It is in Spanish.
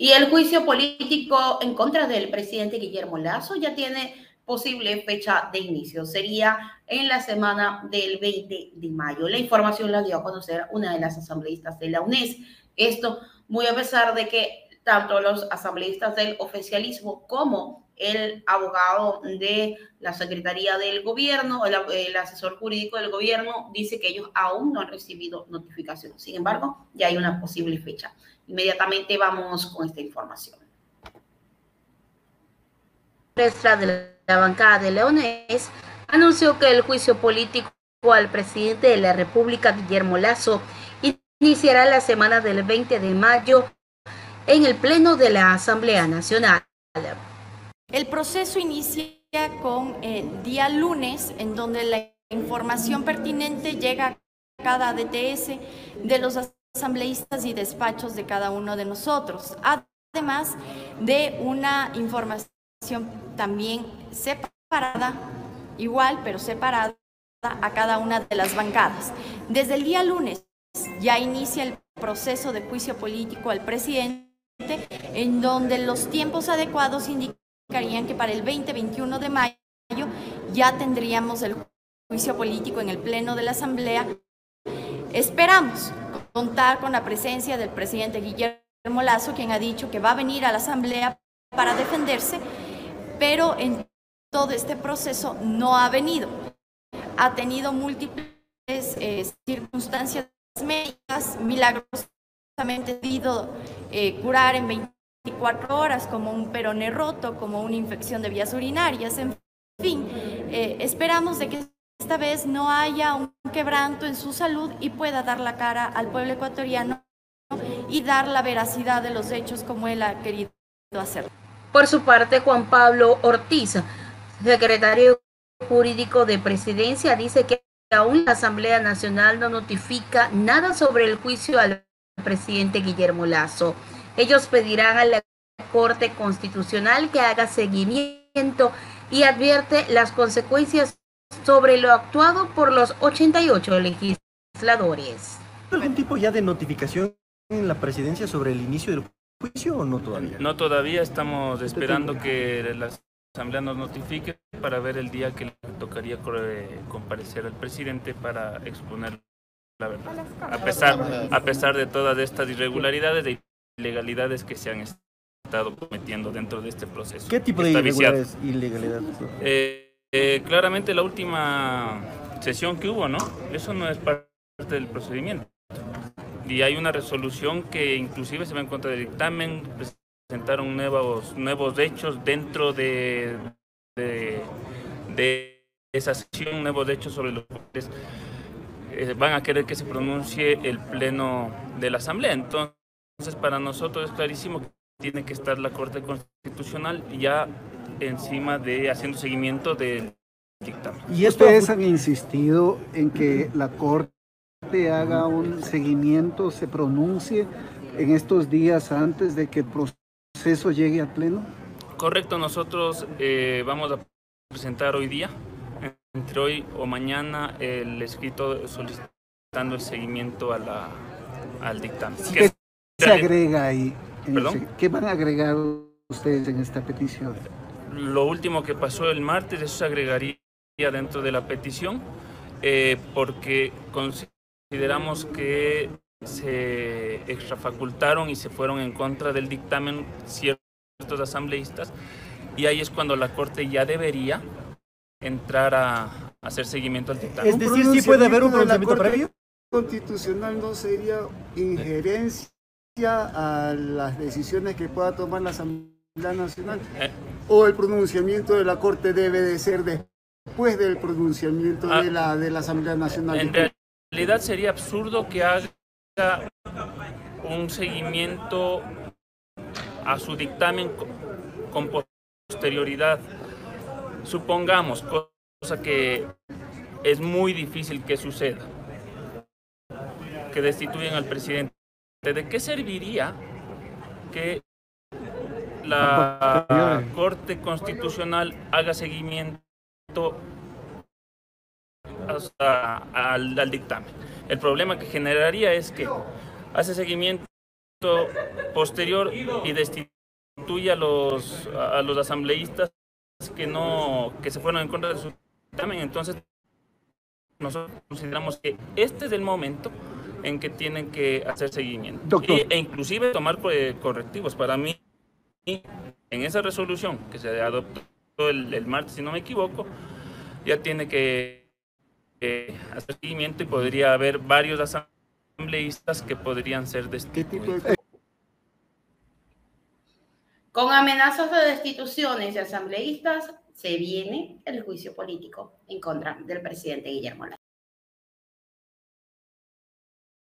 Y el juicio político en contra del presidente Guillermo Lazo ya tiene posible fecha de inicio. Sería en la semana del 20 de mayo. La información la dio a conocer una de las asambleístas de la UNES. Esto muy a pesar de que tanto los asambleístas del oficialismo como el abogado de la Secretaría del Gobierno, el, el, asesor jurídico del gobierno, dice que ellos aún no han recibido notificación. Sin embargo, ya hay una posible fecha. Inmediatamente vamos con esta información. De la bancada de Leones anunció que el juicio político al presidente de la República, Guillermo Lazo, iniciará la semana del 20 de mayo en el Pleno de la Asamblea Nacional. El proceso inicia con el día lunes, en donde la información pertinente llega a cada DTS de los asambleístas y despachos de cada uno de nosotros, además de una información también separada, igual pero separada a cada una de las bancadas. Desde el día lunes ya inicia el proceso de juicio político al presidente, en donde los tiempos adecuados indicarían que para el 20-21 de mayo ya tendríamos el juicio político en el Pleno de la Asamblea. Esperamos contar con la presencia del presidente Guillermo Lazo, quien ha dicho que va a venir a la Asamblea para defenderse, pero en todo este proceso no ha venido. Ha tenido múltiples eh, circunstancias médicas, milagrosamente podido eh, curar en 24 horas, como un peroné roto, como una infección de vías urinarias, en fin. Eh, esperamos de que esta vez no haya un quebranto en su salud y pueda dar la cara al pueblo ecuatoriano y dar la veracidad de los hechos como él ha querido hacerlo. Por su parte, Juan Pablo Ortiz, secretario jurídico de presidencia, dice que aún la Asamblea Nacional no notifica nada sobre el juicio al presidente Guillermo Lazo. Ellos pedirán a la Corte Constitucional que haga seguimiento y advierte las consecuencias sobre lo actuado por los 88 legisladores. ¿Algún tipo ya de notificación en la presidencia sobre el inicio del juicio o no todavía? No todavía, estamos esperando que la Asamblea nos notifique para ver el día que le tocaría comparecer al presidente para exponer la verdad. A pesar, a pesar de todas estas irregularidades e ilegalidades que se han estado cometiendo dentro de este proceso. ¿Qué tipo de ilegalidades? Eh, eh, claramente la última sesión que hubo, ¿no? Eso no es parte del procedimiento y hay una resolución que inclusive se va en contra del dictamen, presentaron nuevos, nuevos hechos dentro de, de, de esa sesión, nuevos hechos sobre los cuales eh, van a querer que se pronuncie el pleno de la Asamblea. Entonces, para nosotros es clarísimo que tiene que estar la Corte Constitucional ya encima de haciendo seguimiento del dictamen. Y ustedes han insistido en que la Corte haga un seguimiento, se pronuncie en estos días antes de que el proceso llegue al Pleno? Correcto, nosotros eh, vamos a presentar hoy día, entre hoy o mañana, el escrito solicitando el seguimiento a la, al dictamen. ¿Qué se agrega ahí? ¿Qué van a agregar ustedes en esta petición? Lo último que pasó el martes, eso se agregaría dentro de la petición, eh, porque Consideramos que se extrafacultaron y se fueron en contra del dictamen ciertos asambleístas y ahí es cuando la Corte ya debería entrar a hacer seguimiento al dictamen. Es decir, sí puede haber un pronunciamiento previo. constitucional no sería injerencia a las decisiones que pueda tomar la Asamblea Nacional eh. o el pronunciamiento de la Corte debe de ser después del pronunciamiento de, ah. la, de la Asamblea Nacional realidad sería absurdo que haga un seguimiento a su dictamen con posterioridad. Supongamos, cosa que es muy difícil que suceda, que destituyen al presidente. ¿De qué serviría que la Corte Constitucional haga seguimiento al, al, dictamen. El problema que generaría es que hace seguimiento posterior y destituya a los, a los asambleístas que no que se fueron en contra de su dictamen. Entonces, nosotros consideramos que este es el momento en que tienen que hacer seguimiento e, inclusive tomar eh, correctivos. Para mí, en esa resolución que se adoptó el, martes, si no me equivoco, ya tiene que hacer seguimiento y podría haber varios asambleístas que podrían ser destituidos. Con amenazas de destituciones de asambleístas, se viene el juicio político en contra del presidente Guillermo Lazo.